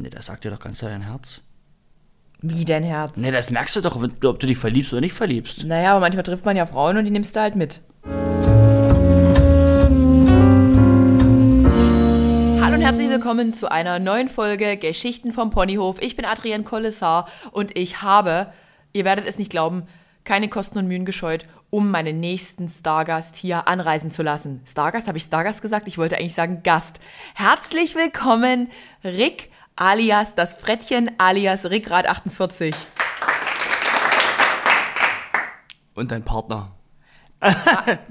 Ne, das sagt dir doch ganz klar dein Herz. Wie dein Herz? Ne, das merkst du doch, ob du dich verliebst oder nicht verliebst. Naja, aber manchmal trifft man ja Frauen und die nimmst du halt mit. Hallo und herzlich willkommen zu einer neuen Folge Geschichten vom Ponyhof. Ich bin Adrienne Kollessar und ich habe, ihr werdet es nicht glauben, keine Kosten und Mühen gescheut, um meinen nächsten Stargast hier anreisen zu lassen. Stargast, habe ich Stargast gesagt? Ich wollte eigentlich sagen Gast. Herzlich willkommen, Rick alias das Frettchen alias Rickrad 48. Und dein Partner.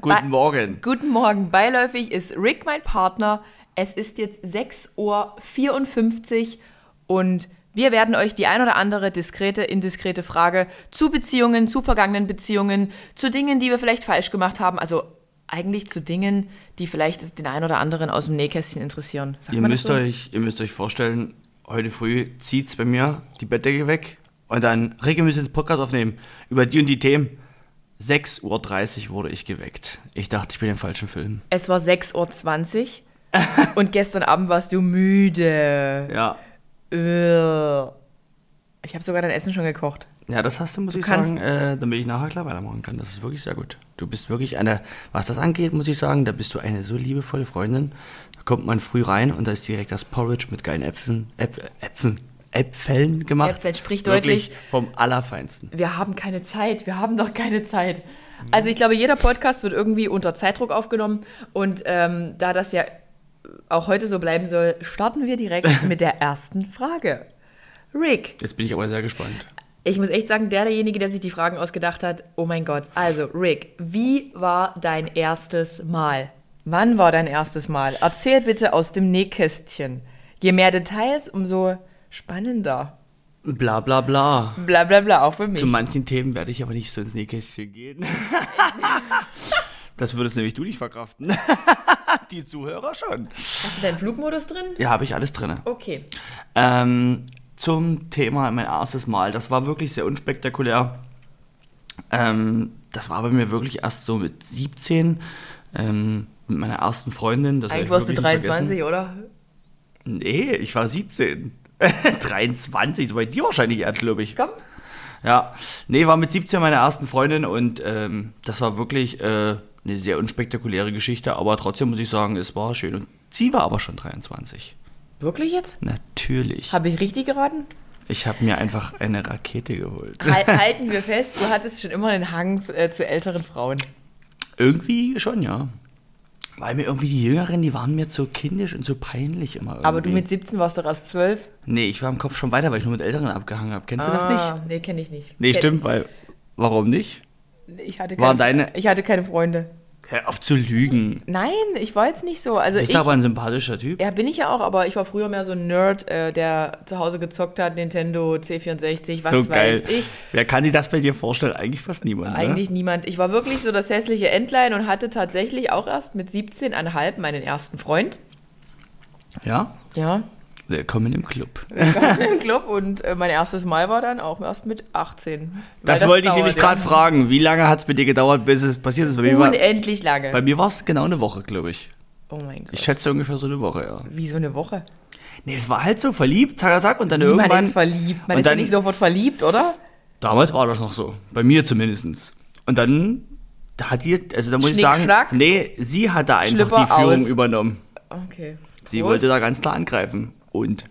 Guten Morgen. Guten Morgen. Beiläufig ist Rick mein Partner. Es ist jetzt 6.54 Uhr und wir werden euch die ein oder andere diskrete, indiskrete Frage zu Beziehungen, zu vergangenen Beziehungen, zu Dingen, die wir vielleicht falsch gemacht haben, also eigentlich zu Dingen, die vielleicht den einen oder anderen aus dem Nähkästchen interessieren. Sagt ihr, müsst so? euch, ihr müsst euch vorstellen, heute früh zieht's bei mir die Bettdecke weg und dann, müssen jetzt Podcast aufnehmen über die und die Themen. 6.30 Uhr wurde ich geweckt. Ich dachte, ich bin im falschen Film. Es war 6.20 Uhr und gestern Abend warst du müde. Ja. Ich habe sogar dein Essen schon gekocht. Ja, das hast du, muss du ich sagen, äh, damit ich nachher klar weitermachen kann. Das ist wirklich sehr gut. Du bist wirklich eine, was das angeht, muss ich sagen, da bist du eine so liebevolle Freundin. Da kommt man früh rein und da ist direkt das Porridge mit geilen Äpfeln, Äpf, Äpfeln, Äpfeln gemacht. Äpfeln, sprich deutlich. Vom Allerfeinsten. Wir haben keine Zeit, wir haben doch keine Zeit. Also ich glaube, jeder Podcast wird irgendwie unter Zeitdruck aufgenommen und ähm, da das ja auch heute so bleiben soll, starten wir direkt mit der ersten Frage. Rick. Jetzt bin ich aber sehr gespannt. Ich muss echt sagen, der derjenige, der sich die Fragen ausgedacht hat, oh mein Gott. Also, Rick, wie war dein erstes Mal? Wann war dein erstes Mal? Erzähl bitte aus dem Nähkästchen. Je mehr Details, umso spannender. Bla bla bla. Bla bla bla, auch für mich. Zu manchen Themen werde ich aber nicht so ins Nähkästchen gehen. das würdest nämlich du nicht verkraften. Die Zuhörer schon. Hast du deinen Flugmodus drin? Ja, habe ich alles drin. Okay. Ähm, zum Thema mein erstes Mal. Das war wirklich sehr unspektakulär. Ähm, das war bei mir wirklich erst so mit 17, ähm, mit meiner ersten Freundin. Das Eigentlich warst du 23, oder? Nee, ich war 17. 23, so bei dir wahrscheinlich erst, glaube ich. Komm. Ja, nee, war mit 17 meine ersten Freundin und ähm, das war wirklich äh, eine sehr unspektakuläre Geschichte, aber trotzdem muss ich sagen, es war schön. Und sie war aber schon 23. Wirklich jetzt? Natürlich. Habe ich richtig geraten? Ich habe mir einfach eine Rakete geholt. Halten wir fest, du hattest schon immer einen Hang äh, zu älteren Frauen. Irgendwie schon, ja. Weil mir irgendwie die Jüngeren, die waren mir zu kindisch und zu peinlich immer irgendwie. Aber du mit 17 warst doch erst 12? Nee, ich war im Kopf schon weiter, weil ich nur mit Älteren abgehangen habe. Kennst ah, du das nicht? Ah, Nee, kenne ich nicht. Nee, stimmt, weil. Warum nicht? Ich hatte, keine, deine... ich hatte keine Freunde. Hör auf zu lügen. Nein, ich war jetzt nicht so. Also Bist ich, aber ein sympathischer Typ. Ja, bin ich ja auch, aber ich war früher mehr so ein Nerd, äh, der zu Hause gezockt hat, Nintendo, C64, was so geil. weiß ich. Wer kann sich das bei dir vorstellen? Eigentlich fast niemand. Ne? Eigentlich ne? niemand. Ich war wirklich so das hässliche Entlein und hatte tatsächlich auch erst mit 17,5 meinen ersten Freund. Ja? Ja. Willkommen im Club. Willkommen im Club und äh, mein erstes Mal war dann auch erst mit 18. Das, das wollte ich nämlich gerade fragen. Wie lange hat es bei dir gedauert, bis es passiert ist? Bei Unendlich war, lange. Bei mir war es genau eine Woche, glaube ich. Oh mein Gott. Ich schätze ungefähr so eine Woche, ja. Wie so eine Woche? Nee, es war halt so verliebt, zack, zack, und dann Wie irgendwann... Man ist verliebt. Man ist dann, ja nicht sofort verliebt, oder? Damals war das noch so. Bei mir zumindest. Und dann da hat die, also da muss Schnick, ich sagen, Schnack, nee, sie hat da einfach Schlipper die Führung aus. übernommen. Okay. Sie wollte da ganz klar angreifen. Und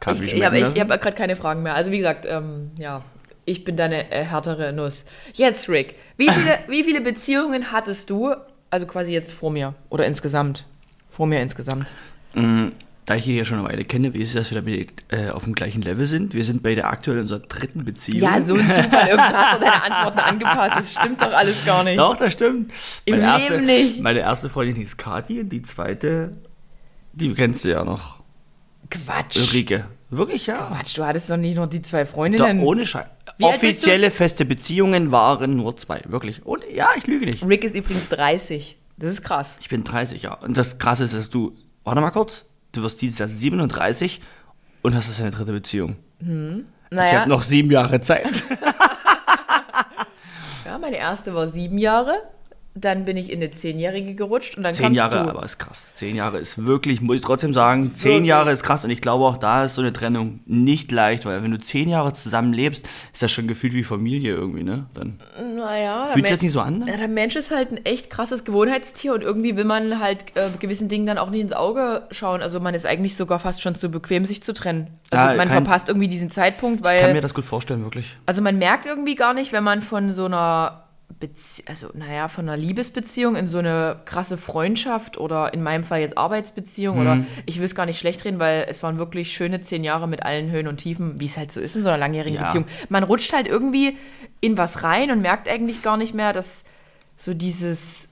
Kaffee ich, ich habe hab gerade keine Fragen mehr. Also wie gesagt, ähm, ja, ich bin deine äh, härtere Nuss. Jetzt, Rick, wie viele, wie viele Beziehungen hattest du, also quasi jetzt vor mir oder insgesamt? Vor mir insgesamt. Mm, da ich hier schon eine Weile kenne, wie ist es, dass wir da äh, auf dem gleichen Level sind? Wir sind beide aktuell in unserer dritten Beziehung. Ja, so ein Zufall. Irgendwann hast du deine Antworten angepasst. Das stimmt doch alles gar nicht. Doch, das stimmt. Im meine Leben erste, nicht. Meine erste Freundin hieß Kathi und die zweite, die kennst du ja noch. Quatsch. Ulrike. Wirklich, ja. Quatsch, du hattest doch nicht nur die zwei Freundinnen. Doch, ohne Scheiß. Offizielle feste Beziehungen waren nur zwei. Wirklich. Und, ja, ich lüge nicht. Rick ist übrigens 30. Das ist krass. Ich bin 30, ja. Und das Krasse ist, dass du, warte mal kurz, du wirst dieses Jahr 37 und hast das deine dritte Beziehung. Hm. Ich Naja, habe noch sieben Jahre Zeit. ja, meine erste war sieben Jahre. Dann bin ich in eine Zehnjährige gerutscht und dann Zehn Jahre, du. aber ist krass. Zehn Jahre ist wirklich, muss ich trotzdem sagen, zehn wirklich- Jahre ist krass und ich glaube auch da ist so eine Trennung nicht leicht, weil wenn du zehn Jahre zusammen lebst, ist das schon gefühlt wie Familie irgendwie, ne? Dann Naja, fühlt sich das nicht so an? ne? Ja, der Mensch ist halt ein echt krasses Gewohnheitstier und irgendwie will man halt äh, gewissen Dingen dann auch nicht ins Auge schauen. Also man ist eigentlich sogar fast schon zu bequem, sich zu trennen. Also Ja, man kein- verpasst irgendwie diesen Zeitpunkt, weil Ich kann mir das gut vorstellen, wirklich. also man merkt irgendwie gar nicht, wenn man von so einer Bezie also naja, von einer Liebesbeziehung in so eine krasse Freundschaft oder in meinem Fall jetzt Arbeitsbeziehung oder Mhm. ich will es gar nicht schlecht reden, weil es waren wirklich schöne zehn Jahre mit allen Höhen und Tiefen, wie es halt so ist in so einer langjährigen Ja. Beziehung. Man rutscht halt irgendwie in was rein und merkt eigentlich gar nicht mehr, dass so dieses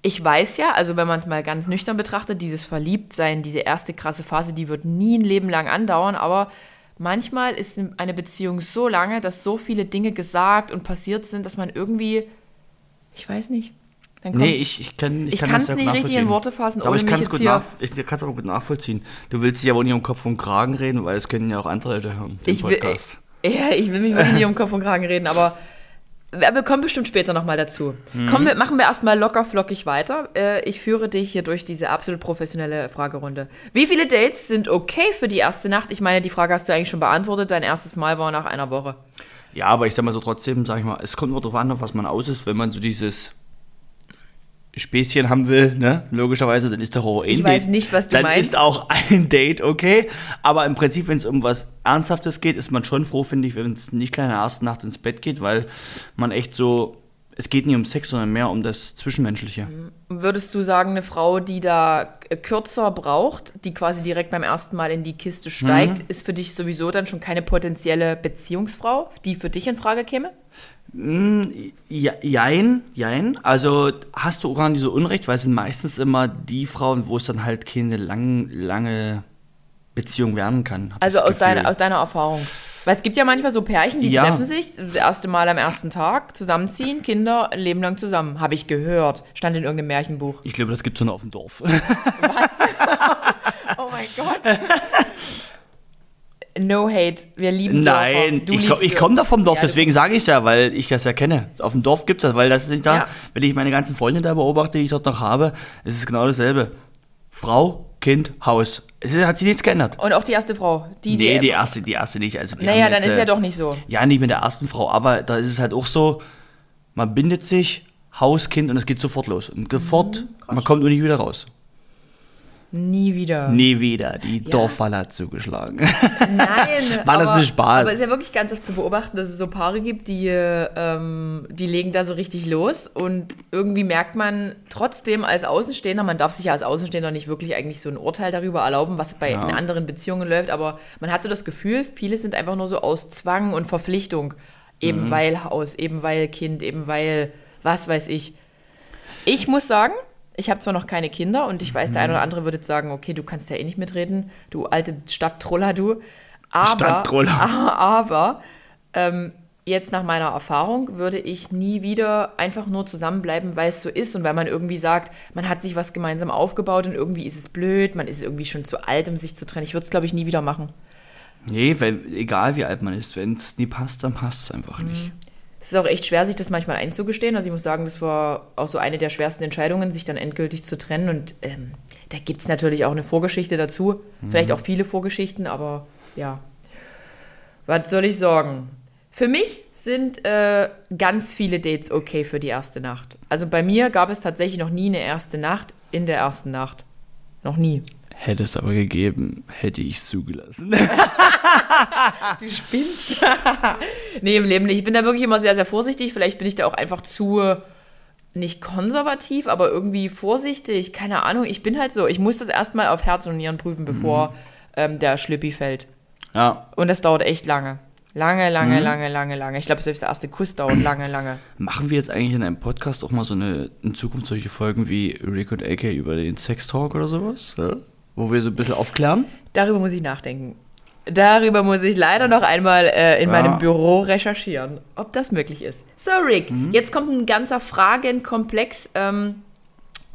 ich weiß ja, also wenn man es mal ganz nüchtern betrachtet, dieses Verliebtsein, diese erste krasse Phase, die wird nie ein Leben lang andauern, aber manchmal ist eine Beziehung so lange, dass so viele Dinge gesagt und passiert sind, dass man irgendwie, ich weiß nicht, dann kommt, Nee, ich, ich kann Ich kann kann's das nicht richtig in. Worte fassen, aber ohne ich kann's jetzt gut nach, Ich kann es aber gut nachvollziehen. Du willst dich aber nicht um Kopf und Kragen reden, weil es können ja auch andere Leute hören, den ich will, Podcast. ja, ich will mich wirklich nicht um Kopf und Kragen reden, aber wir kommen bestimmt später nochmal dazu. Mhm. Kommen wir, machen wir erstmal locker flockig weiter. Äh, Ich führe dich hier durch diese absolut professionelle Fragerunde. Wie viele Dates sind okay für die erste Nacht? Ich meine, die Frage hast du eigentlich schon beantwortet. Dein erstes Mal war nach einer Woche. Ja, aber ich sag mal so trotzdem, sag ich mal, es kommt immer drauf an, auf was man aus ist, wenn man so dieses Späßchen haben will, ne? Logischerweise, dann ist doch auch ein Ich weiß nicht, was du dann meinst. ist auch ein Date okay. Aber im Prinzip, wenn es um was Ernsthaftes geht, ist man schon froh, finde ich, wenn es nicht gleich in der ersten Nacht ins Bett geht, weil man echt so, es geht nicht um Sex, sondern mehr um das Zwischenmenschliche. Würdest du sagen, eine Frau, die da äh, kürzer braucht, die quasi direkt beim ersten Mal in die Kiste steigt, ist für dich sowieso dann schon keine potenzielle Beziehungsfrau, die für dich in Frage käme? Ja, jein, jein. Also hast du gar nicht so Unrecht, weil es sind meistens immer die Frauen, wo es dann halt keine lang, lange Beziehung werden kann. Also aus, deiner, aus deiner Erfahrung. Weil es gibt ja manchmal so Pärchen, die Ja. treffen sich, das erste Mal am ersten Tag, zusammenziehen, Kinder ein Leben lang zusammen. Habe ich gehört. Stand in irgendeinem Märchenbuch. Ich glaube, das gibt es nur auf dem Dorf. Was? oh mein Gott. No hate. Wir lieben Nein, Dörfer. Du ich, ich komme da vom Dorf, Ja, deswegen sage ich es ja, weil ich das ja kenne. Auf dem Dorf gibt es das, weil das ist nicht da. Ja. Wenn ich meine ganzen Freunde da beobachte, die ich dort noch habe, ist es genau dasselbe. Frau, Kind, Haus. Es hat sich nichts geändert. Und auch die erste Frau. Die, nee, die erste, die erste nicht. Also die Naja, dann jetzt, ist äh, ja doch nicht so. Ja, nicht mit der ersten Frau, aber da ist es halt auch so, man bindet sich, Haus, Kind und es geht sofort los. Und sofort, Mhm, man kommt nur nicht wieder raus. Nie wieder. Nie wieder, die Dorffalle hat zugeschlagen. Nein, War das aber, ein Spaß? Aber es ist ja wirklich ganz oft zu beobachten, dass es so Paare gibt, die, ähm, die legen da so richtig los und irgendwie merkt man trotzdem als Außenstehender, man darf sich ja als Außenstehender nicht wirklich eigentlich so ein Urteil darüber erlauben, was bei Ja. in anderen Beziehungen läuft, aber man hat so das Gefühl, viele sind einfach nur so aus Zwang und Verpflichtung, eben Mhm. weil Haus, eben weil Kind, eben weil was weiß ich. Ich muss sagen, ich habe zwar noch keine Kinder und ich weiß, der eine oder andere würde jetzt sagen, okay, du kannst ja eh nicht mitreden, du alte Stadttroller, du. Aber, Stadttroller. aber ähm, jetzt nach meiner Erfahrung würde ich nie wieder einfach nur zusammenbleiben, weil es so ist und weil man irgendwie sagt, man hat sich was gemeinsam aufgebaut und irgendwie ist es blöd, man ist irgendwie schon zu alt, um sich zu trennen. Ich würde es, glaube ich, nie wieder machen. nee, weil, egal wie alt man ist, wenn es nie passt, dann passt es einfach nicht. Es ist auch echt schwer, sich das manchmal einzugestehen. Also ich muss sagen, das war auch so eine der schwersten Entscheidungen, sich dann endgültig zu trennen. Und ähm, da gibt es natürlich auch eine Vorgeschichte dazu. Vielleicht auch viele Vorgeschichten, aber ja. Was soll ich sagen? Für mich sind äh, ganz viele Dates okay für die erste Nacht. Also bei mir gab es tatsächlich noch nie eine erste Nacht in der ersten Nacht. Noch nie. Hätte es aber gegeben, hätte ich es zugelassen. Du spinnst. nee, im Leben nicht. Ich bin da wirklich immer sehr, sehr vorsichtig. Vielleicht bin ich da auch einfach zu, nicht konservativ, aber irgendwie vorsichtig. Keine Ahnung. Ich bin halt so. Ich muss das erstmal auf Herz und Nieren prüfen, bevor ähm, der Schlüppi fällt. ja, Und das dauert echt lange. Lange, lange, lange, lange, lange. Ich glaube, selbst der erste Kuss dauert lange, lange. Machen wir jetzt eigentlich in einem Podcast auch mal so eine, in Zukunft solche Folgen wie Rick und AK über den Sex-Talk oder sowas? Ja? Wo wir so ein bisschen aufklären? Darüber muss ich nachdenken. Darüber muss ich leider noch einmal äh, in Ja. meinem Büro recherchieren, ob das möglich ist. So, Rick, Mhm. jetzt kommt ein ganzer Fragenkomplex ähm,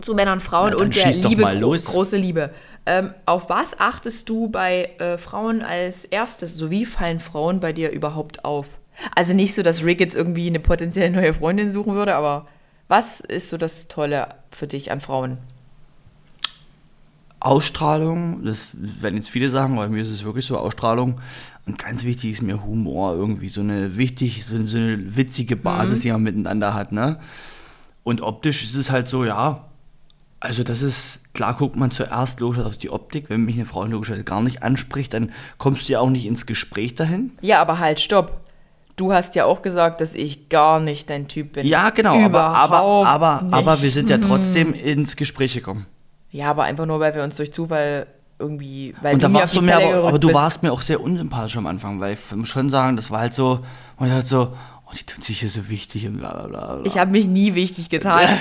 zu Männern, Frauen Na, und der Liebe, mal gro- los. große Liebe. Ähm, auf was achtest du bei äh, Frauen als erstes? So wie fallen Frauen bei dir überhaupt auf? Also nicht so, dass Rick jetzt irgendwie eine potenzielle neue Freundin suchen würde, aber Was ist so das Tolle für dich an Frauen? Ausstrahlung, das werden jetzt viele sagen, aber mir ist es wirklich so Ausstrahlung. Und ganz wichtig ist mir Humor irgendwie, so eine wichtig, so, so eine witzige Basis, mhm. die man miteinander hat, ne? Und optisch ist es halt so, ja, also das ist, klar guckt man zuerst logisch auf die Optik. Wenn mich eine Frau logischerweise gar nicht anspricht, dann kommst du ja auch nicht ins Gespräch dahin. Ja, aber halt, stopp. Du hast ja auch gesagt, dass ich gar nicht dein Typ bin. Ja, genau, aber, aber, aber, aber wir sind ja trotzdem ins Gespräch gekommen. Ja, aber einfach nur, weil wir uns durch Zufall irgendwie, weil und da warst du mir aber, aber du warst mir auch sehr unsympathisch am Anfang, weil ich muss schon sagen, das war halt so, man halt so, oh, die tut sich hier so wichtig und bla bla bla. Ich habe mich nie wichtig getan. ich,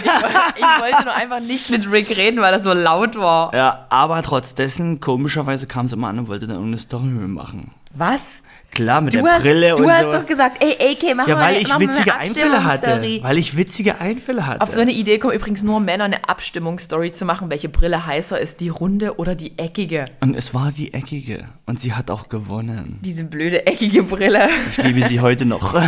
ich, wollte nur einfach nicht mit Rick reden, weil das so laut war. Ja, aber trotz dessen, komischerweise kam es immer an und wollte dann irgendeine Story machen. Was? Klar, mit du der hast, Brille du und Du hast sowas. doch gesagt, ey, AK, mach ja, mal, weil ich mach witzige mal eine Einfälle hatte. Weil ich witzige Einfälle hatte. Auf so eine Idee kommen übrigens nur Männer, eine Abstimmungsstory zu machen, welche Brille heißer ist, die runde oder die eckige. Und es war die eckige. Und sie hat auch gewonnen. Diese blöde eckige Brille. Ich liebe sie heute noch.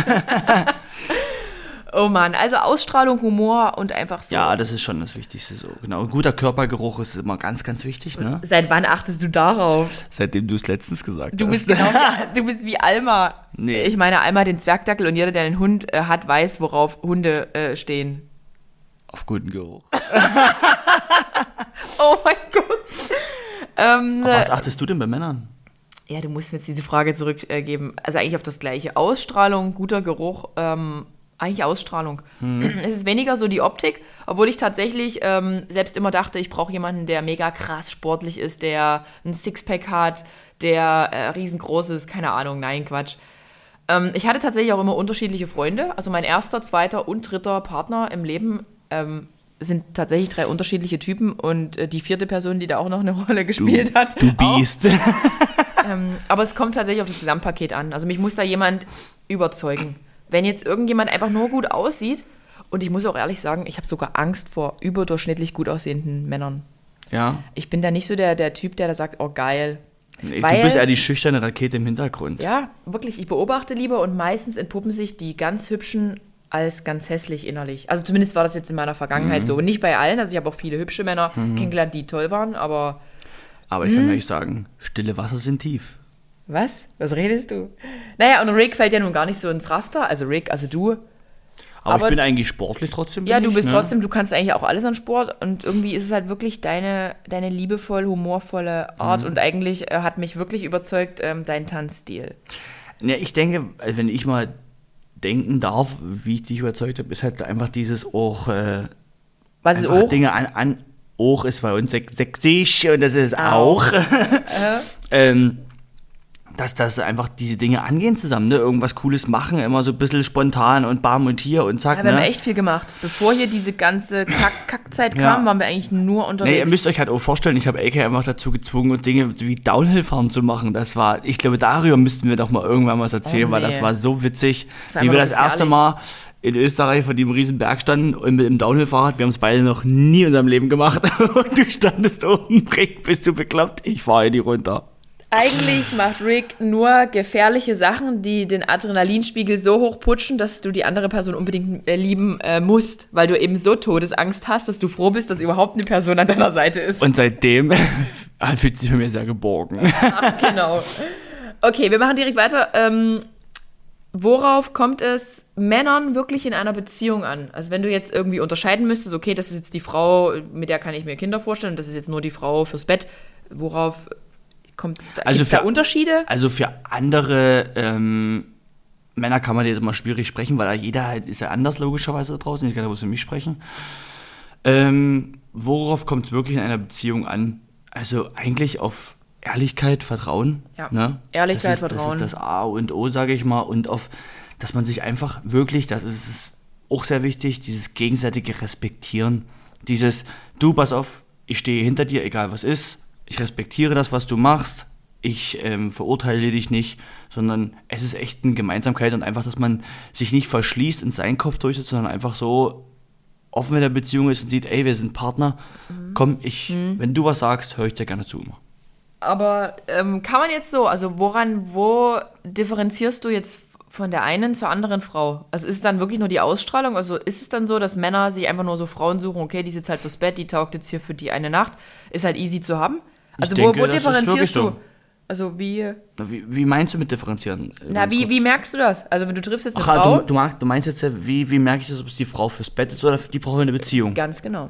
Oh Mann, also Ausstrahlung, Humor und einfach so. Ja, das ist schon das Wichtigste so. Genau. Guter Körpergeruch ist immer ganz, ganz wichtig, ne? Seit wann achtest du darauf? Seitdem du es letztens gesagt du hast. Bist genau, du bist wie Alma. Nee. Ich meine, Alma den Zwergdackel und jeder, der einen Hund äh, hat, weiß, worauf Hunde äh, stehen. Auf guten Geruch. oh mein Gott. Ähm, auf was achtest du denn bei Männern? Ja, du musst mir jetzt diese Frage zurückgeben. also eigentlich auf das gleiche. Ausstrahlung, guter Geruch, ähm, eigentlich Ausstrahlung. Hm. Es ist weniger so die Optik, obwohl ich tatsächlich ähm, selbst immer dachte, ich brauche jemanden, der mega krass sportlich ist, der ein Sixpack hat, der äh, riesengroß ist, keine Ahnung, nein, Quatsch. Ähm, ich hatte tatsächlich auch immer unterschiedliche Freunde. Also mein erster, zweiter und dritter Partner im Leben ähm, sind tatsächlich drei unterschiedliche Typen und äh, die vierte Person, die da auch noch eine Rolle gespielt du, hat. Du Biest. ähm, aber es kommt tatsächlich auf das Gesamtpaket an. Also mich muss da jemand überzeugen. Wenn jetzt irgendjemand einfach nur gut aussieht, und ich muss auch ehrlich sagen, ich habe sogar Angst vor überdurchschnittlich gut aussehenden Männern. Ja. Ich bin da nicht so der, der Typ, der da sagt, oh geil. Nee, Weil, du bist eher die schüchterne Rakete im Hintergrund. Ja, wirklich. Ich beobachte lieber und meistens entpuppen sich die ganz hübschen als ganz hässlich innerlich. Also zumindest war das jetzt in meiner Vergangenheit mhm. so. Und nicht bei allen. Also ich habe auch viele hübsche Männer mhm. kennengelernt, die toll waren, aber. Aber ich kann euch sagen, stille Wasser sind tief. Was? Was redest du? Naja, und Rick fällt ja nun gar nicht so ins Raster. Also Rick, also du. Aber, aber ich bin eigentlich sportlich trotzdem. Ja, du ich, bist ne? trotzdem, du kannst eigentlich auch alles an Sport und irgendwie ist es halt wirklich deine, deine liebevoll, humorvolle Art mhm. und eigentlich äh, hat mich wirklich überzeugt ähm, dein Tanzstil. Ja, ich denke, wenn ich mal denken darf, wie ich dich überzeugt habe, ist halt einfach dieses auch. Äh, Was ist auch? Dinge an, an. Auch ist bei uns sächsisch und das ist auch. auch. ähm, dass das einfach diese Dinge angehen zusammen, ne? Irgendwas Cooles machen, immer so ein bisschen spontan und bam und hier und zack. Ja, wir ne? haben echt viel gemacht. Bevor hier diese ganze Kack Kackzeit kam, ja. waren wir eigentlich nur unterwegs. Nee, ihr müsst euch halt auch vorstellen, ich habe AK einfach dazu gezwungen, Dinge wie Downhill-Fahren zu machen. Das war, ich glaube, darüber müssten wir doch mal irgendwann was erzählen, oh, nee. weil das war so witzig, war wie wir das gefährlich. erste Mal in Österreich vor dem riesen Berg standen und mit dem Downhill-Fahrrad. Wir haben es beide noch nie in unserem Leben gemacht. Und du standest oben, bist du bekloppt? Ich fahre hier die runter. Eigentlich macht Rick nur gefährliche Sachen, die den Adrenalinspiegel so hoch putschen, dass du die andere Person unbedingt äh, lieben äh, musst, weil du eben so Todesangst hast, dass du froh bist, dass überhaupt eine Person an deiner Seite ist. Und seitdem fühlt sich für mich sehr geborgen. Ach, genau. Okay, wir machen direkt weiter. Ähm, worauf kommt es Männern wirklich in einer Beziehung an? Also wenn du jetzt irgendwie unterscheiden müsstest, okay, das ist jetzt die Frau, mit der kann ich mir Kinder vorstellen, das ist jetzt nur die Frau fürs Bett. Worauf Kommt also für, da Unterschiede? Also für andere ähm, Männer kann man jetzt immer schwierig sprechen, weil jeder halt ist ja anders logischerweise da draußen. Ich kann ja für mich sprechen. Ähm, worauf kommt es wirklich in einer Beziehung an? Also eigentlich auf Ehrlichkeit, Vertrauen. Ja. Ne? Ehrlichkeit, ist, Vertrauen. Das ist das A und O, sage ich mal. Und auf, dass man sich einfach wirklich, das ist auch sehr wichtig, dieses gegenseitige Respektieren. Dieses, du, pass auf, ich stehe hinter dir, egal was ist ich respektiere das, was du machst, ich ähm, verurteile dich nicht, sondern es ist echt eine Gemeinsamkeit und einfach, dass man sich nicht verschließt und seinen Kopf durchsetzt, sondern einfach so offen in der Beziehung ist und sieht, ey, wir sind Partner, mhm. komm, ich, mhm. wenn du was sagst, höre ich dir gerne zu. Aber ähm, kann man jetzt so, also woran, wo differenzierst du jetzt von der einen zur anderen Frau? Also ist es dann wirklich nur die Ausstrahlung? Also ist es dann so, dass Männer sich einfach nur so Frauen suchen, okay, die sitzt halt fürs Bett, die taugt jetzt hier für die eine Nacht, ist halt easy zu haben? Also denke, wo, wo differenzierst du? so. Also wie, Na, wie, wie meinst du mit differenzieren? na, wie, wie merkst du das? Also wenn du triffst jetzt eine Ach, Frau, du, du, magst, du meinst jetzt, wie, wie merke ich das, ob es die Frau fürs Bett ist oder die in der Beziehung? ganz genau.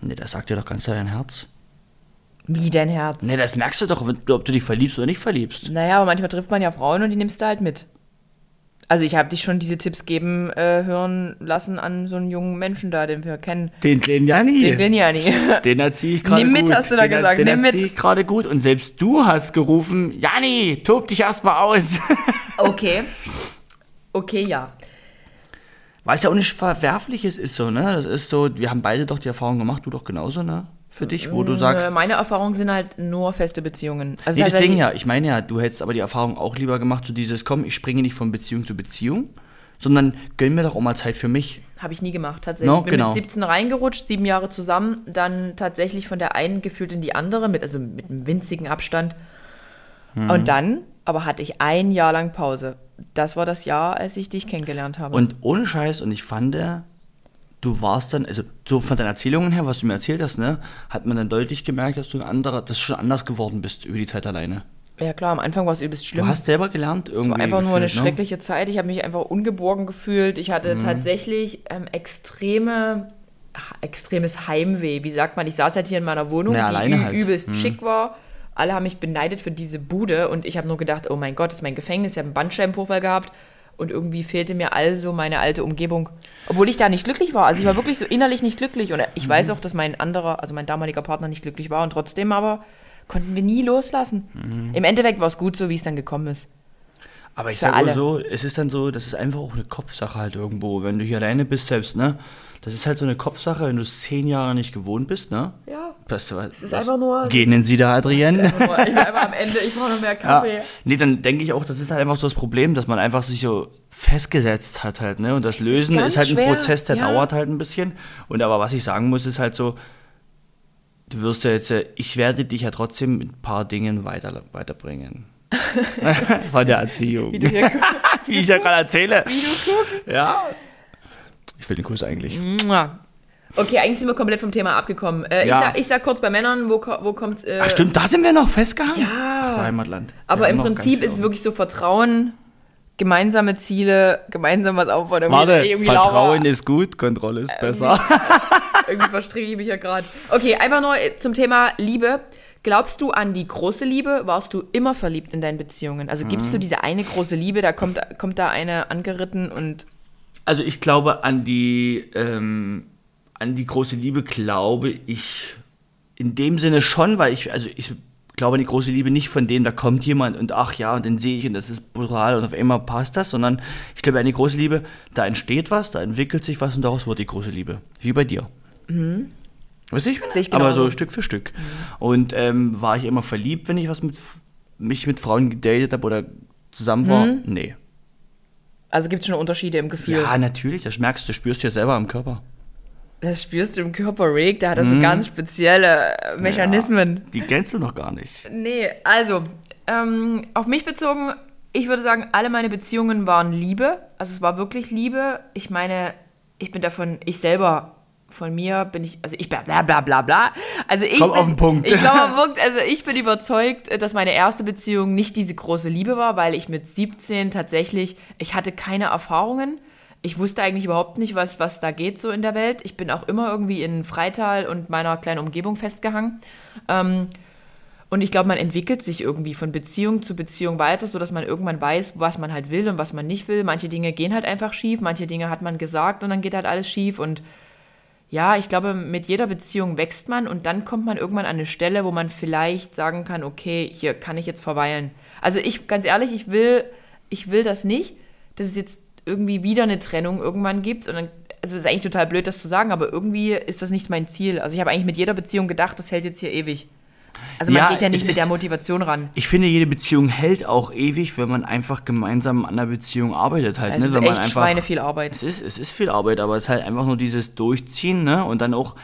Nee, das sagt dir doch ganz klar dein Herz. Wie dein Herz. Nee, das merkst du doch, ob du dich verliebst oder nicht verliebst. Naja, aber manchmal trifft man ja Frauen und die nimmst du halt mit. Also ich habe dich schon diese Tipps geben äh, hören lassen an so einen jungen Menschen da, den wir kennen. Den kleinen Janni. Den Benjani. Den erziehe ich gerade Nimm gut. mit, hast du da den, gesagt, Den nimm erziehe ich gerade gut. Und selbst du hast gerufen, Janni, tob dich erstmal aus. Okay. Okay, ja. Weiß ja auch nicht verwerfliches ist so, ne? Das ist so, wir haben beide doch die Erfahrung gemacht, du doch genauso, ne? Für dich, wo du sagst, Meine Erfahrungen sind halt nur feste Beziehungen. Also Nee, deswegen ich- ja. Ich meine ja, du hättest aber die Erfahrung auch lieber gemacht, so dieses, komm, ich springe nicht von Beziehung zu Beziehung, sondern gönn mir doch auch mal Zeit für mich. Habe ich nie gemacht, tatsächlich. No, Bin genau. mit 17 reingerutscht, sieben Jahre zusammen, dann tatsächlich von der einen gefühlt in die andere, mit, also mit einem winzigen Abstand. Mhm. Und dann aber hatte ich ein Jahr lang Pause. Das war das Jahr, als ich dich kennengelernt habe. Und ohne Scheiß, und ich fand, du warst dann, also so von deinen Erzählungen her, was du mir erzählt hast, ne, hat man dann deutlich gemerkt, dass du ein anderer, dass du schon anders geworden bist über die Zeit alleine. ja klar, am Anfang war es übelst Du schlimm. hast selber gelernt irgendwie. Es war einfach nur eine gefühlt, ne? schreckliche Zeit. Ich habe mich einfach ungeborgen gefühlt. Ich hatte Mhm. tatsächlich ähm, extreme, extremes Heimweh. Wie sagt man? Ich saß halt hier in meiner Wohnung, Ja, die halt. übelst schick war. Alle haben mich beneidet für diese Bude und ich habe nur gedacht, oh mein Gott, das ist mein Gefängnis. Ich habe einen Bandscheibenvorfall gehabt und irgendwie fehlte mir also meine alte Umgebung. Obwohl ich da nicht glücklich war. Also ich war wirklich so innerlich nicht glücklich und ich Mhm. weiß auch, dass mein anderer, also mein damaliger Partner nicht glücklich war und trotzdem aber konnten wir nie loslassen. Mhm. Im Endeffekt war es gut so, wie es dann gekommen ist. Aber ich Für sag alle. mal so, es ist dann so, das ist einfach auch eine Kopfsache halt irgendwo. Wenn du hier alleine bist selbst, ne? Das ist halt so eine Kopfsache, wenn du es zehn Jahre nicht gewohnt bist, ne? Ja. Das, es ist einfach nur- Gehen Sie da, Adrienne? Ich war einfach am Ende, ich brauche noch mehr Ja. Kaffee. Nee, dann denke ich auch, das ist halt einfach so das Problem, dass man einfach sich so festgesetzt hat halt, ne? Und das Lösen ganz ist, halt ein schwer, Prozess, der ja. dauert halt ein bisschen. Und aber was ich sagen muss, ist halt so, du wirst ja jetzt, äh, ich werde dich ja trotzdem mit ein paar Dingen weiter, weiterbringen. Von der Erziehung. Wie du hier Wie ich ja gerade erzähle. wie du guckst. Ja. Ich will den Kuss eigentlich. Mua. Okay, eigentlich sind wir komplett vom Thema abgekommen. Äh, ich, Ja. sag, ich sag kurz bei Männern, wo, wo kommt. Äh, Ach stimmt, da sind wir noch festgehangen. Ja. Ach, Heimatland. Aber im Prinzip ist es wirklich so Vertrauen, gemeinsame Ziele, gemeinsam was aufbauen. Irgendwie- Warte, irgendwie Vertrauen Laura, ist gut, Kontrolle ist besser. Irgendwie verstricke ich mich ja gerade. Okay, einfach nur äh, zum Thema Liebe. Glaubst du an die große Liebe? Warst du immer verliebt in deinen Beziehungen? Also gibst Mhm. du diese eine große Liebe, da kommt, kommt da eine angeritten und Also ich glaube an die, ähm, an die große Liebe glaube ich in dem Sinne schon, weil ich, also ich glaube an die große Liebe nicht von dem, da kommt jemand und ach ja, und den sehe ich und das ist brutal und auf einmal passt das, sondern ich glaube an die große Liebe, da entsteht was, da entwickelt sich was und daraus wird die große Liebe. Wie bei dir. Weißt du, ich meine? Ich Aber genauso. so Stück für Stück. Und ähm, war ich immer verliebt, wenn ich was mit mich mit Frauen gedatet habe oder zusammen war? Nee. Also gibt es schon Unterschiede im Gefühl. Ja, natürlich, das merkst du, spürst du ja selber im Körper. Das spürst du im Körper, Rick, da hat er so ganz spezielle äh, Mechanismen. Mhm. Ja, die kennst du noch gar nicht. Nee, also, ähm, auf mich bezogen, ich würde sagen, alle meine Beziehungen waren Liebe. Also es war wirklich Liebe. Ich meine, ich bin davon, ich selber, von mir bin ich, also ich bla bla bla bla bla. Also ich Komm bin, auf den Punkt. Ich glaube wirklich, also ich bin überzeugt, dass meine erste Beziehung nicht diese große Liebe war, weil ich mit 17 tatsächlich, ich hatte keine Erfahrungen. Ich wusste eigentlich überhaupt nicht, was, was da geht so in der Welt. Ich bin auch immer irgendwie in Freital und meiner kleinen Umgebung festgehangen. Ähm, und ich glaube, man entwickelt sich irgendwie von Beziehung zu Beziehung weiter, sodass man irgendwann weiß, was man halt will und was man nicht will. Manche Dinge gehen halt einfach schief, manche Dinge hat man gesagt und dann geht halt alles schief. Und ja, ich glaube, mit jeder Beziehung wächst man und dann kommt man irgendwann an eine Stelle, wo man vielleicht sagen kann, okay, hier kann ich jetzt verweilen. Also ich, ganz ehrlich, ich will, ich will das nicht, dass es jetzt irgendwie wieder eine Trennung irgendwann gibt. Und dann, also es ist eigentlich total blöd, das zu sagen, aber irgendwie ist das nicht mein Ziel. Also ich habe eigentlich mit jeder Beziehung gedacht, das hält jetzt hier ewig. Also man Ja, geht ja nicht mit der ist- Motivation ran. Ich finde, jede Beziehung hält auch ewig, wenn man einfach gemeinsam an der Beziehung arbeitet halt. Es ne? ist wenn echt man einfach, Schweine viel Arbeit. Es ist, es ist viel Arbeit, aber es ist halt einfach nur dieses Durchziehen, ne? Und dann auch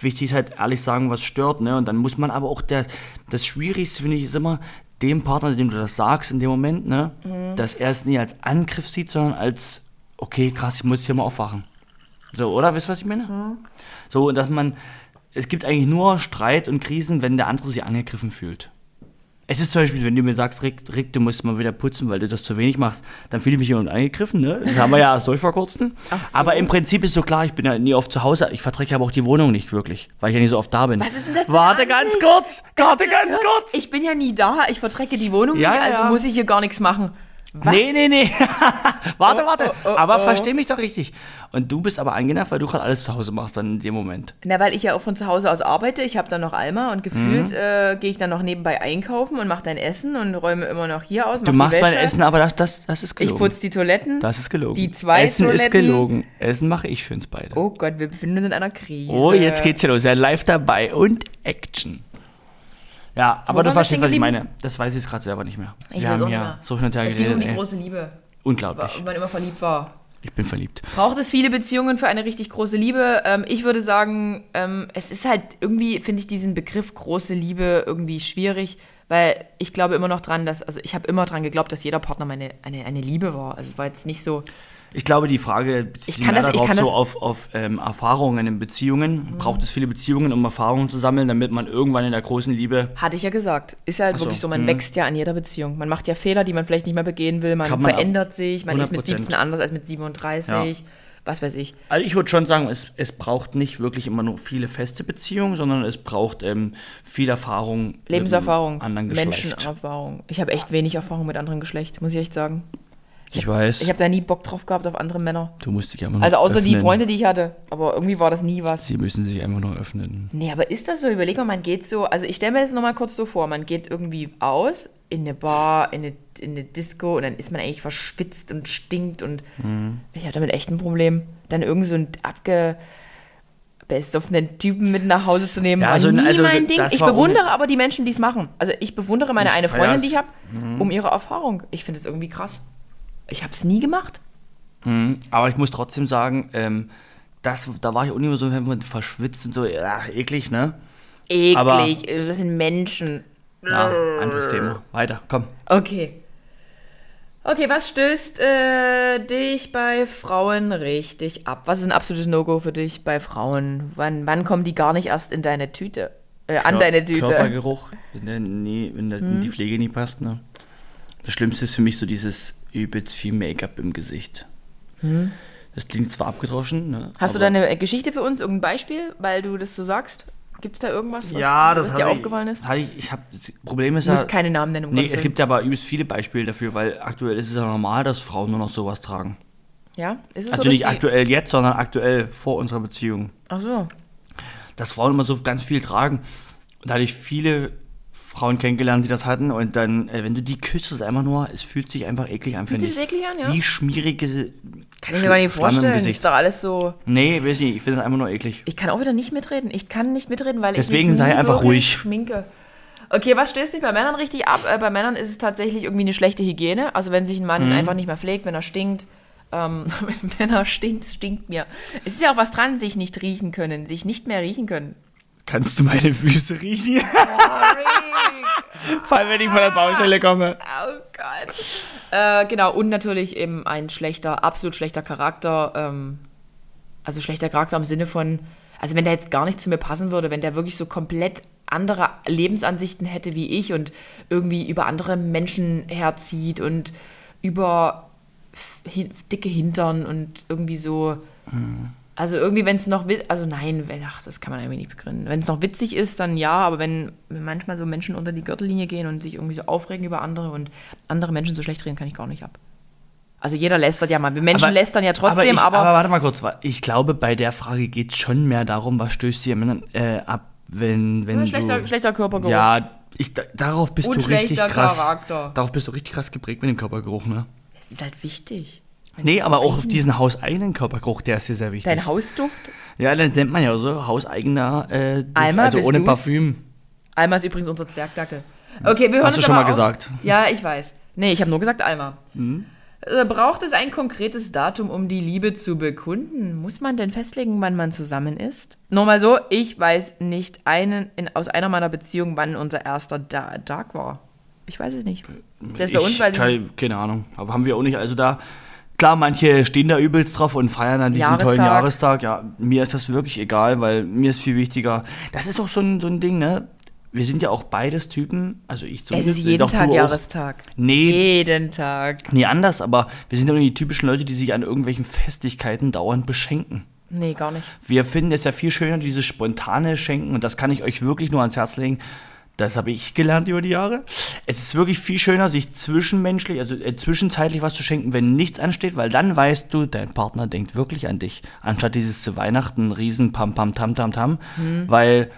wichtig halt ehrlich sagen, was stört, ne? Und dann muss man aber auch der, das Schwierigste finde ich ist immer dem Partner, dem du das sagst in dem Moment, ne? dass er es nie als Angriff sieht, sondern als, okay, krass, ich muss hier mal aufwachen. So, oder? Wisst ihr, was ich meine? Mhm. So, dass man, es gibt eigentlich nur Streit und Krisen, wenn der andere sich angegriffen fühlt. Es ist zum Beispiel, wenn du mir sagst, Rick, Rick, du musst mal wieder putzen, weil du das zu wenig machst, dann fühle ich mich jemand angegriffen, ne? Das haben wir ja erst durch vor kurzem. So. Aber im Prinzip ist so klar, ich bin ja nie oft zu Hause. Ich verträge aber auch die Wohnung nicht wirklich, weil ich ja nicht so oft da bin. Was ist denn das Warte eine ganz Ansicht? kurz! Warte ganz kurz! Ich bin ja nie da, ich vertrecke die Wohnung Ja, nicht, also ja. muss ich hier gar nichts machen. Was? Nee, nee, nee. warte, Oh, warte. oh, oh, aber oh. versteh mich doch richtig. Und du bist aber angenervt, weil du gerade alles zu Hause machst dann in dem Moment. Na, weil ich ja auch von zu Hause aus arbeite. Ich habe dann noch Alma und gefühlt Mhm. äh, gehe ich dann noch nebenbei einkaufen und mache dein Essen und räume immer noch hier aus. Du mach die machst mein. Essen, aber das, das, das ist Ich gelogen. putze die Toiletten. das ist gelogen. Die zwei Essen ist Toiletten. gelogen. Essen mache ich für uns beide. Oh Gott, wir befinden uns in einer Krise. Oh, jetzt geht's hier los. Er live dabei und Action. Ja, aber Wo du verstehst, was ich meine. Das weiß ich gerade selber nicht mehr. Ich wir haben ja so hin und her Es ging um geredet. die Ey. große Liebe, Unglaublich. und man immer verliebt war. Ich bin verliebt. Braucht es viele Beziehungen für eine richtig große Liebe? Ähm, ich würde sagen, ähm, es ist halt irgendwie, finde ich diesen Begriff große Liebe irgendwie schwierig, weil ich glaube immer noch dran, dass, also ich habe immer dran geglaubt, dass jeder Partner meine, eine, eine Liebe war. Also es war jetzt nicht so, Ich glaube, die Frage bezieht Ich sich kann das- ich darauf kann so das- Mhm. auf, auf ähm, Erfahrungen in Beziehungen. Braucht es viele Beziehungen, um Erfahrungen zu sammeln, damit man irgendwann in der großen Liebe hatte ich ja gesagt. Ist ja halt so, wirklich so, man mhm. wächst ja an jeder Beziehung. Man macht ja Fehler, die man vielleicht nicht mehr begehen will, man, man verändert sich, man ist mit 100%. 17 anders als mit 37, was weiß ich. Also ich würde schon sagen, es, es braucht nicht wirklich immer nur viele feste Beziehungen, sondern es braucht ähm, viel Erfahrung. mit Lebenserfahrung, einem anderen Geschlecht. Menschenerfahrung. Ich habe echt wenig Erfahrung mit anderen Geschlecht, muss ich echt sagen. Ich weiß. Ich habe da nie Bock drauf gehabt auf andere Männer. du musst dich einfach nur Also außer die öffnen. Freunde, die ich hatte. Aber irgendwie war das nie was. Sie müssen sich einfach nur öffnen. Nee, aber ist das so? Überleg mal, man geht so, also ich stelle mir das nochmal kurz so vor, man geht irgendwie aus in eine Bar, in eine, in eine Disco und dann ist man eigentlich verschwitzt und stinkt und Mhm. ich habe damit echt ein Problem, dann irgend so einen abge besoffenen Typen mit nach Hause zu nehmen. Ja, war also- nie also mein Ding. Ich bewundere aber die Menschen, die es machen. Also ich bewundere meine Ich eine Freundin, die ich habe, Mhm. um ihre Erfahrung. Ich finde es irgendwie krass. Ich habe es nie gemacht. Mhm. Aber ich muss trotzdem sagen, ähm, das, da war ich auch nicht so wenn man verschwitzt und so, ja, eklig, ne? Eklig, Aber- das sind Menschen. Ja, anderes Thema. Weiter, komm. Okay. Okay, was stößt äh, dich bei Frauen richtig ab? Was ist ein absolutes No-Go für dich bei Frauen? Wann, wann kommen die gar nicht erst in deine Tüte? Äh, an Kör- deine Tüte? Körpergeruch, wenn, der nie, wenn der, Mhm. die Pflege nie passt, ne? Das Schlimmste ist für mich so dieses übelst viel Make-up im Gesicht. Das klingt zwar abgedroschen, ne? Hast du da eine äh, Geschichte für uns? Irgendein Beispiel, weil du das so sagst? Gibt es da irgendwas, was, Ja, was das dir hab ich- aufgefallen ist? Hatte ich, ich hab, das Problem ist Du musst ja, keine Namen nennen, um nee, es gibt ja aber übelst viele Beispiele dafür, weil aktuell ist es ja normal, dass Frauen nur noch sowas tragen. Ja? Ist es Also so, nicht aktuell jetzt, sondern aktuell vor unserer Beziehung. Ach so. Dass Frauen immer so ganz viel tragen. Und da hatte ich viele Frauen kennengelernt, die das hatten. Und dann, äh, wenn du die küsst, ist einfach nur, es fühlt sich einfach eklig an, Fühlt finde sich ich. das eklig an, ja? Wie schmierige Kann ich mir gar nicht vorstellen. Das ist doch alles so... Nee, weiß nicht, ich finde das einfach nur eklig. Ich kann auch wieder nicht mitreden. Ich kann nicht mitreden, weil Deswegen ich mich sei einfach ruhig. schminke. Okay, was stößt mich bei Männern richtig ab? Äh, bei Männern ist es tatsächlich irgendwie eine schlechte Hygiene. Also wenn sich ein Mhm. Mann einfach nicht mehr pflegt, wenn er stinkt. Ähm, wenn er stinkt, stinkt mir. Es ist ja auch was dran, sich nicht riechen können, sich nicht mehr riechen können. Kannst du meine Füße riechen? Vor allem, wenn ich von der Baustelle komme. Oh Gott. Äh, genau, und natürlich eben ein schlechter, absolut schlechter Charakter. Ähm, also schlechter Charakter im Sinne von, also wenn der jetzt gar nicht zu mir passen würde, wenn der wirklich so komplett andere Lebensansichten hätte wie ich und irgendwie über andere Menschen herzieht und über dicke Hintern und irgendwie so. Also irgendwie, wenn es noch, also nein, wenn, ach, das kann man irgendwie nicht begründen. Wenn es noch witzig ist, dann ja, aber wenn, wenn manchmal so Menschen unter die Gürtellinie gehen und sich irgendwie so aufregen über andere und andere Menschen so schlecht reden, kann ich gar nicht ab. Also jeder lästert ja mal. Wir Menschen lästern ja trotzdem, ich, aber, aber warte mal kurz. Ich glaube, bei der Frage geht es schon mehr darum, was stößt dir äh, ab, wenn, wenn Ja, du... schlechter, schlechter Körpergeruch. Ja, ich, da, darauf bist Und du richtig schlechter krass. Charakter. Darauf bist du richtig krass geprägt mit dem Körpergeruch, ne? Es ist halt wichtig. Nee, aber auch auf diesen hauseigenen Körpergeruch, der ist dir sehr wichtig. Dein Hausduft? ja, dann nennt man ja so hauseigener äh, Duft, Alma, also ohne du's? Parfüm. Alma ist übrigens unser Zwergdackel. Okay, wir hören Hast du schon mal auf. gesagt. Ja, ich weiß. Nee, ich habe nur gesagt Alma. Mhm. Äh, Braucht es ein konkretes Datum, um die Liebe zu bekunden? Muss man denn festlegen, wann man zusammen ist? Nur mal so, ich weiß nicht einen, in, aus einer meiner Beziehungen, wann unser erster da Tag war. Ich weiß es nicht. Selbst bei uns, weil keine, keine Ahnung. Aber haben wir auch nicht. Also da, klar, manche stehen da übelst drauf und feiern an diesem Jahrestag. tollen Jahrestag. Ja, mir ist das wirklich egal, weil mir ist viel wichtiger. Das ist auch so ein, so ein Ding, ne? Wir sind ja auch beides Typen, also ich zumindest. Es ist jeden Tag Jahrestag. Nee. Jeden Tag. Nee, anders, aber wir sind ja nur die typischen Leute, die sich an irgendwelchen Festigkeiten dauernd beschenken. Nee, gar nicht. Wir finden es ja viel schöner, dieses spontane Schenken, und das kann ich euch wirklich nur ans Herz legen. Das habe ich gelernt über die Jahre. Es ist wirklich viel schöner, sich zwischenmenschlich, also äh, zwischenzeitlich was zu schenken, wenn nichts ansteht, weil dann weißt du, dein Partner denkt wirklich an dich, anstatt dieses zu Weihnachten riesen Pam Pam Tam Tam Tam, hm. weil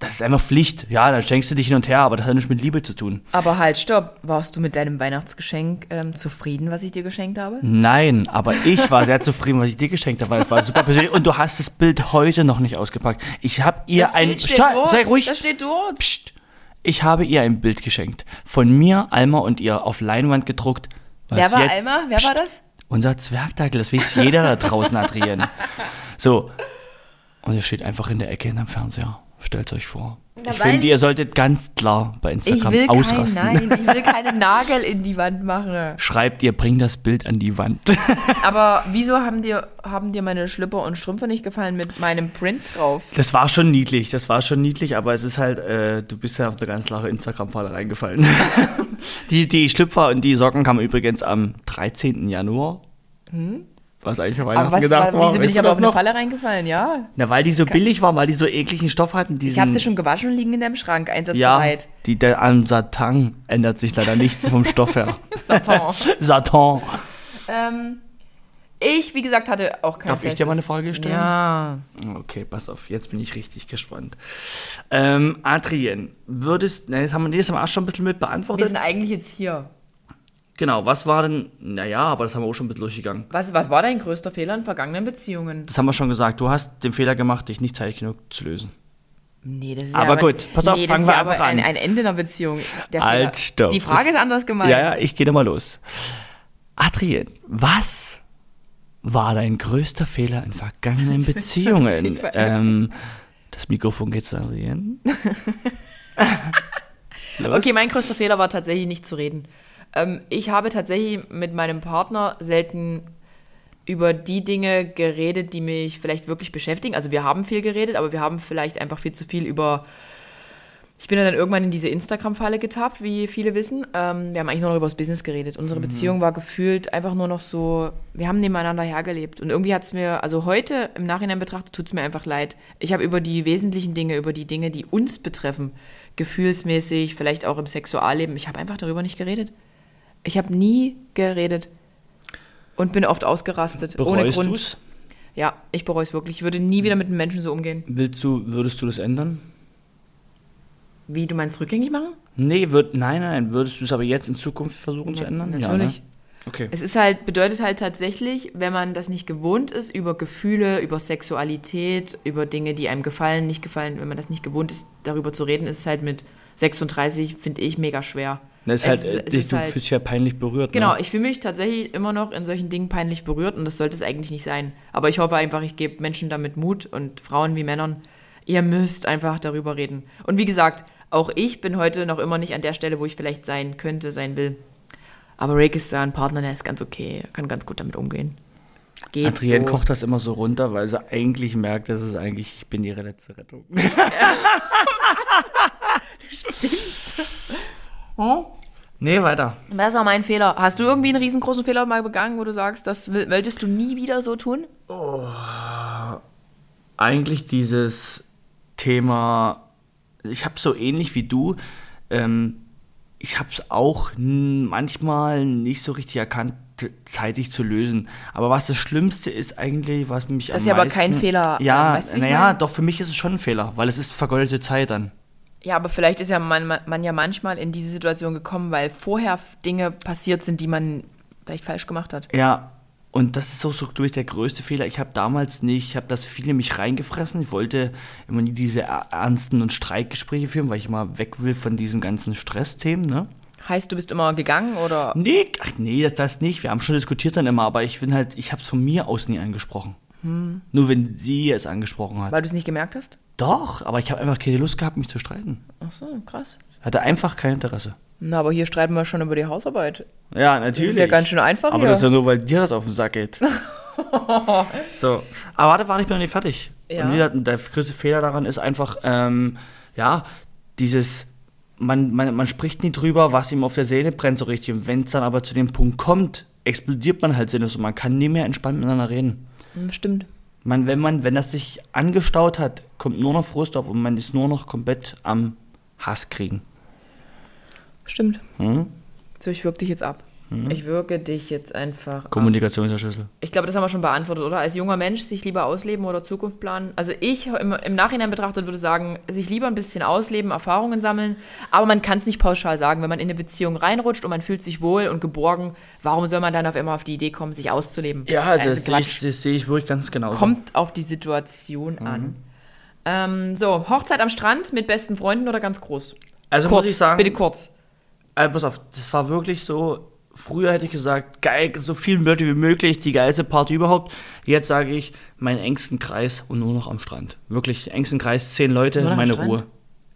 das ist einfach Pflicht. Ja, dann schenkst du dich hin und her, aber das hat nichts mit Liebe zu tun. Aber halt, stopp. Warst du mit deinem Weihnachtsgeschenk ähm, zufrieden, was ich dir geschenkt habe? Nein, aber ich war sehr zufrieden, was ich dir geschenkt habe, weil es war super persönlich. Und du hast das Bild heute noch nicht ausgepackt. Ich habe ihr das ein. Bild steht dort. Sei ruhig. Das steht dort. Psst. Ich habe ihr ein Bild geschenkt. Von mir, Alma und ihr auf Leinwand gedruckt. Wer war jetzt, Alma? Wer war das? Unser Zwergdackel, das weiß jeder da draußen, Adrian. So. Und er steht einfach in der Ecke in dem Fernseher. Stellt euch vor. Na, ich finde, ihr solltet ganz klar bei Instagram ich will ausrasten. Kein, nein, ich will keine Nagel in die Wand machen. Schreibt ihr, bringt das Bild an die Wand. Aber wieso haben dir, haben dir meine Schlüpper und Strümpfe nicht gefallen mit meinem Print drauf? Das war schon niedlich, das war schon niedlich, aber es ist halt, äh, du bist ja auf eine ganz klare Instagram-Falle reingefallen. die, die Schlüpfer und die Socken kamen übrigens am 13. Januar. Hm? Was eigentlich an Weihnachten was, gedacht war. Wieso bin ich aber auf eine Falle reingefallen, ja? Na, weil die so billig waren, weil die so ekligen Stoff hatten. Diesen, ich habe sie schon gewaschen und liegen in deinem Schrank, einsatzbereit. Ja, die, der, an Satan ändert sich leider nichts vom Stoff her. Satan. Satan. Ähm, ich, wie gesagt, hatte auch kein Darf Festes. ich dir mal eine Frage stellen? Ja. Okay, pass auf, jetzt bin ich richtig gespannt. Ähm, Adrien, würdest, na, jetzt haben wir das haben wir auch schon ein bisschen mit beantwortet. Wir sind eigentlich jetzt hier. Genau, was war denn, naja, aber das haben wir auch schon ein bisschen durchgegangen. Was, was war dein größter Fehler in vergangenen Beziehungen? Das haben wir schon gesagt. Du hast den Fehler gemacht, dich nicht zeitig genug zu lösen. Nee, das ist aber ja gut, pass auf, nee, fangen wir ja einfach an. Ein, ein Ende einer Beziehung. Halt, stopp. Die Frage ist anders gemeint. Ja, ja, ich gehe mal los. Adrien, was war dein größter Fehler in vergangenen Beziehungen? ähm, das Mikrofon geht zu Adrien. okay, mein größter Fehler war tatsächlich nicht zu reden. Ähm, ich habe tatsächlich mit meinem Partner selten über die Dinge geredet, die mich vielleicht wirklich beschäftigen. Also wir haben viel geredet, aber wir haben vielleicht einfach viel zu viel über. Ich bin dann irgendwann in diese Instagram-Falle getappt, wie viele wissen. Ähm, wir haben eigentlich nur noch über das Business geredet. Unsere mhm. Beziehung war gefühlt einfach nur noch so, wir haben nebeneinander hergelebt. Und irgendwie hat es mir, also heute im Nachhinein betrachtet, tut es mir einfach leid. Ich habe über die wesentlichen Dinge, über die Dinge, die uns betreffen, gefühlsmäßig, vielleicht auch im Sexualleben, ich habe einfach darüber nicht geredet. Ich habe nie geredet und bin oft ausgerastet. Bereust ohne Grund. Du's? Ja, ich bereue es wirklich. Ich würde nie wieder mit einem Menschen so umgehen. Willst du, würdest du das ändern? Wie, du meinst rückgängig machen? Nee, würd, nein, nein, würdest du es aber jetzt in Zukunft versuchen Na, zu ändern? Natürlich. Ja, ne? Okay. Es ist halt, bedeutet halt tatsächlich, wenn man das nicht gewohnt ist, über Gefühle, über Sexualität, über Dinge, die einem gefallen, nicht gefallen, wenn man das nicht gewohnt ist, darüber zu reden, ist es halt mit 36, finde ich, mega schwer. Das ist halt, es, dich, du halt, fühlst dich ja peinlich berührt. Genau, ne? ich fühle mich tatsächlich immer noch in solchen Dingen peinlich berührt und das sollte es eigentlich nicht sein. Aber ich hoffe einfach, ich gebe Menschen damit Mut und Frauen wie Männern, ihr müsst einfach darüber reden. Und wie gesagt, auch ich bin heute noch immer nicht an der Stelle, wo ich vielleicht sein könnte, sein will. Aber Rick ist da ein Partner, der ist ganz okay, kann ganz gut damit umgehen. Geht Adrienne so. kocht das immer so runter, weil sie eigentlich merkt, dass es eigentlich, ich bin ihre letzte Rettung. Ja. du spinnst. Hm? Nee, weiter. Das war mein Fehler. Hast du irgendwie einen riesengroßen Fehler mal begangen, wo du sagst, das wolltest du nie wieder so tun? Oh, eigentlich dieses Thema, ich habe so ähnlich wie du, ähm, ich habe es auch manchmal nicht so richtig erkannt, zeitig zu lösen. Aber was das Schlimmste ist eigentlich, was mich das am meisten... Das ist ja aber kein Fehler. Ja, naja, doch, für mich ist es schon ein Fehler, weil es ist vergeudete Zeit dann. Ja, aber vielleicht ist ja man, man ja manchmal in diese Situation gekommen, weil vorher Dinge passiert sind, die man vielleicht falsch gemacht hat. Ja, und das ist auch so durch der größte Fehler. Ich habe damals nicht, ich habe das viele mich reingefressen. Ich wollte immer nie diese ernsten und Streikgespräche führen, weil ich immer weg will von diesen ganzen Stressthemen, ne? Heißt, du bist immer gegangen oder? Nee, ach nee, das, das nicht. Wir haben schon diskutiert dann immer, aber ich bin halt, ich habe es von mir aus nie angesprochen. Hm. Nur wenn sie es angesprochen hat. Weil du es nicht gemerkt hast? Doch, aber ich habe einfach keine Lust gehabt, mich zu streiten. Ach so, krass. Hatte einfach kein Interesse. Na, aber hier streiten wir schon über die Hausarbeit. Ja, natürlich. Das ist ja ganz schön einfach Aber hier. das ist ja nur, weil dir das auf den Sack geht. so. Aber warte, ich bin noch nicht fertig. Ja. Und wie gesagt, der größte Fehler daran ist einfach, ähm, ja, dieses, man, man, man spricht nie drüber, was ihm auf der Seele brennt so richtig. Und wenn es dann aber zu dem Punkt kommt, explodiert man halt sinnlos und man kann nie mehr entspannt miteinander reden. Stimmt. Man, wenn man, wenn das sich angestaut hat, kommt nur noch Frust auf und man ist nur noch komplett am Hass kriegen. Stimmt. Hm? So, ich wirke dich jetzt ab. Ich wirke dich jetzt einfach ab. Kommunikation ist der Schlüssel. Ich glaube, das haben wir schon beantwortet, oder? Als junger Mensch sich lieber ausleben oder Zukunft planen. Also ich im, im Nachhinein betrachtet würde sagen, sich lieber ein bisschen ausleben, Erfahrungen sammeln. Aber man kann es nicht pauschal sagen. Wenn man in eine Beziehung reinrutscht und man fühlt sich wohl und geborgen, warum soll man dann auf einmal auf die Idee kommen, sich auszuleben? Ja, also, das, sehe ich, das sehe ich wirklich ganz genau. Kommt auf die Situation an. Ähm, so, Hochzeit am Strand mit besten Freunden oder ganz groß? Also kurz, muss ich sagen, bitte kurz. Also pass auf, das war wirklich so. Früher hätte ich gesagt, geil, so viele Leute wie möglich, die geilste Party überhaupt. Jetzt sage ich, meinen engsten Kreis und nur noch am Strand. Wirklich, engsten Kreis, zehn Leute, meine Strand? Ruhe.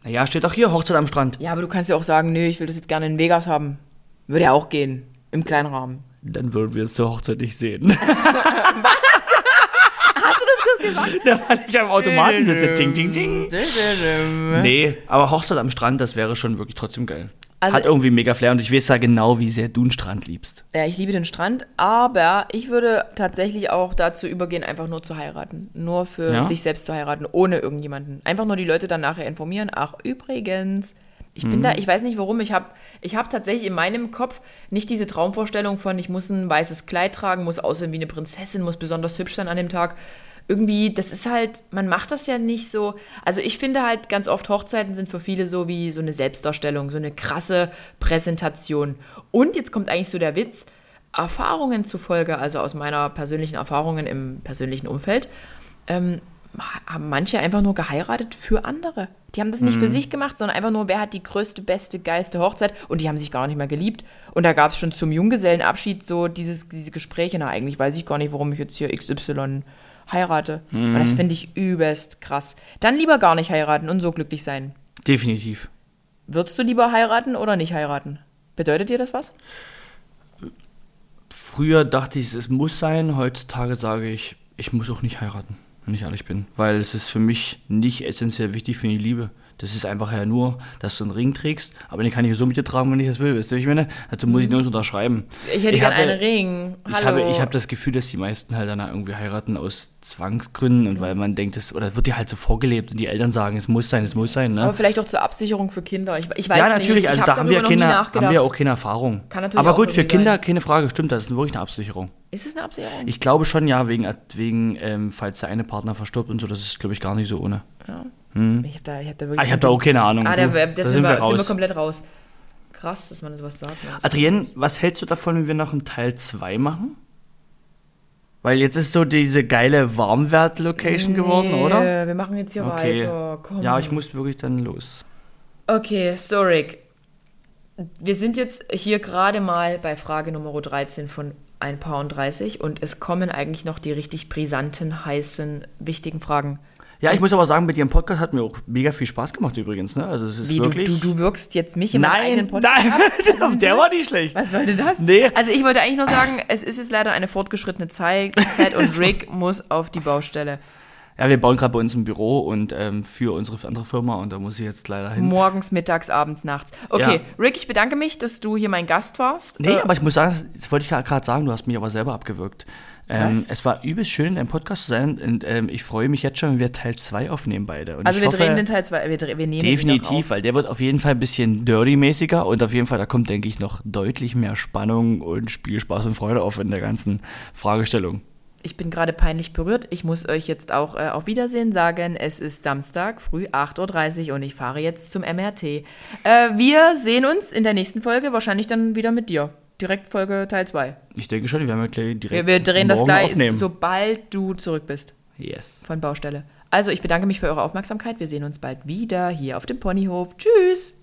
Naja, steht auch hier, Hochzeit am Strand. Ja, aber du kannst ja auch sagen, nö, ich will das jetzt gerne in Vegas haben. Würde ja auch gehen. Im kleinen Rahmen. Dann würden wir es zur Hochzeit nicht sehen. Hast du das kurz gesagt? da weil ich am Automaten sitze. Ching, ching, ching. Nee, aber Hochzeit am Strand, das wäre schon wirklich trotzdem geil. Also- Hat irgendwie mega Flair und ich weiß ja genau, wie sehr du einen Strand liebst. Ja, ich liebe den Strand, aber ich würde tatsächlich auch dazu übergehen, einfach nur zu heiraten. Nur für Ja? sich selbst zu heiraten, ohne irgendjemanden. Einfach nur die Leute dann nachher informieren. Ach, übrigens, ich bin da, ich weiß nicht warum, ich habe ich hab tatsächlich in meinem Kopf nicht diese Traumvorstellung von, ich muss ein weißes Kleid tragen, muss aussehen wie eine Prinzessin, muss besonders hübsch sein an dem Tag. Irgendwie, das ist halt, man macht das ja nicht so. Also ich finde halt ganz oft, Hochzeiten sind für viele so wie so eine Selbstdarstellung, so eine krasse Präsentation. Und jetzt kommt eigentlich so der Witz, Erfahrungen zufolge, also aus meiner persönlichen Erfahrungen im persönlichen Umfeld, ähm, haben manche einfach nur geheiratet für andere. Die haben das nicht für sich gemacht, sondern einfach nur, wer hat die größte, beste, geilste Hochzeit und die haben sich gar nicht mehr geliebt. Und da gab es schon zum Junggesellenabschied so dieses, diese Gespräche, na eigentlich weiß ich gar nicht, warum ich jetzt hier XY heirate. Und das finde ich übelst krass. Dann lieber gar nicht heiraten und so glücklich sein. Definitiv. Würdest du lieber heiraten oder nicht heiraten? Bedeutet dir das was? Früher dachte ich, es muss sein. Heutzutage sage ich, ich muss auch nicht heiraten, wenn ich ehrlich bin. Weil es ist für mich nicht essentiell wichtig für die Liebe. Das ist einfach ja nur, dass du einen Ring trägst, aber den kann ich so mit dir tragen, wenn ich das will. Weißt du, ich meine? Dazu muss ich nirgends unterschreiben. Ich hätte gerne habe- einen Ring. Ich Hallo. habe, ich habe das Gefühl, dass die meisten halt dann irgendwie heiraten aus Zwangsgründen und weil man denkt, das, oder wird dir halt so vorgelebt und die Eltern sagen, es muss sein, es muss sein, ne? Aber vielleicht auch zur Absicherung für Kinder. Ich, ich weiß ja, nicht. natürlich, ich, also ich da hab haben wir, keine, haben wir auch keine Erfahrung. Kann natürlich Aber gut, für Kinder sein. keine Frage, stimmt, das ist wirklich eine Absicherung. Ist es eine Absicherung? Ich glaube schon, ja, wegen, wegen ähm, falls der eine Partner verstirbt und so, das ist, glaube ich, gar nicht so ohne. Ich habe da, ich hab da wirklich. Ah, ich habe da auch keine Ahnung. Ah, du. da, da sind sind, wir wir, sind wir raus. komplett raus. Krass, dass man sowas sagt. ne? Adrienne, was hältst du davon, wenn wir noch einen Teil 2 machen? Weil jetzt ist so diese geile Warmwert-Location geworden, Nee, oder? Wir machen jetzt hier Okay. weiter. Komm. Ja, ich muss wirklich dann los. Okay, so Rick. Wir sind jetzt hier gerade mal bei Frage Nummer 13 von ein paar und 30 und es kommen eigentlich noch die richtig brisanten, heißen, wichtigen Fragen. Ja, ich muss aber sagen, mit Ihrem Podcast hat mir auch mega viel Spaß gemacht übrigens. Ne? Also es ist Wie, du, wirklich. du, du wirkst jetzt mich in meinem eigenen nein, Podcast nein, ist denn der das? war nicht schlecht. Was sollte das? Nee. Also ich wollte eigentlich nur sagen, es ist jetzt leider eine fortgeschrittene Zeit, Zeit und Rick muss auf die Baustelle. Ja, wir bauen gerade bei uns ein Büro und ähm, für unsere andere Firma und da muss ich jetzt leider hin. Morgens, mittags, abends, nachts. Okay, Ja. Rick, ich bedanke mich, dass du hier mein Gast warst. Nee, Äh, aber ich muss sagen, das wollte ich gerade sagen, du hast mich aber selber abgewürgt. Ähm, es war übelst schön, in deinem Podcast zu sein und ähm, ich freue mich jetzt schon, wenn wir Teil 2 aufnehmen beide. Und also wir hoffe, drehen den Teil 2, wir, wir nehmen Definitiv, weil der wird auf jeden Fall ein bisschen dirty-mäßiger und auf jeden Fall, da kommt, denke ich, noch deutlich mehr Spannung und Spielspaß und Freude auf in der ganzen Fragestellung. Ich bin gerade peinlich berührt. Ich muss euch jetzt auch äh, auf Wiedersehen sagen. Es ist Samstag, früh 8.30 Uhr und ich fahre jetzt zum MRT. Äh, wir sehen uns in der nächsten Folge, wahrscheinlich dann wieder mit dir. Direkt Folge Teil 2. Ich denke schon, wir werden gleich direkt Wir, wir drehen das gleich, aufnehmen. sobald du zurück bist yes. von Baustelle. Also, ich bedanke mich für eure Aufmerksamkeit. Wir sehen uns bald wieder hier auf dem Ponyhof. Tschüss!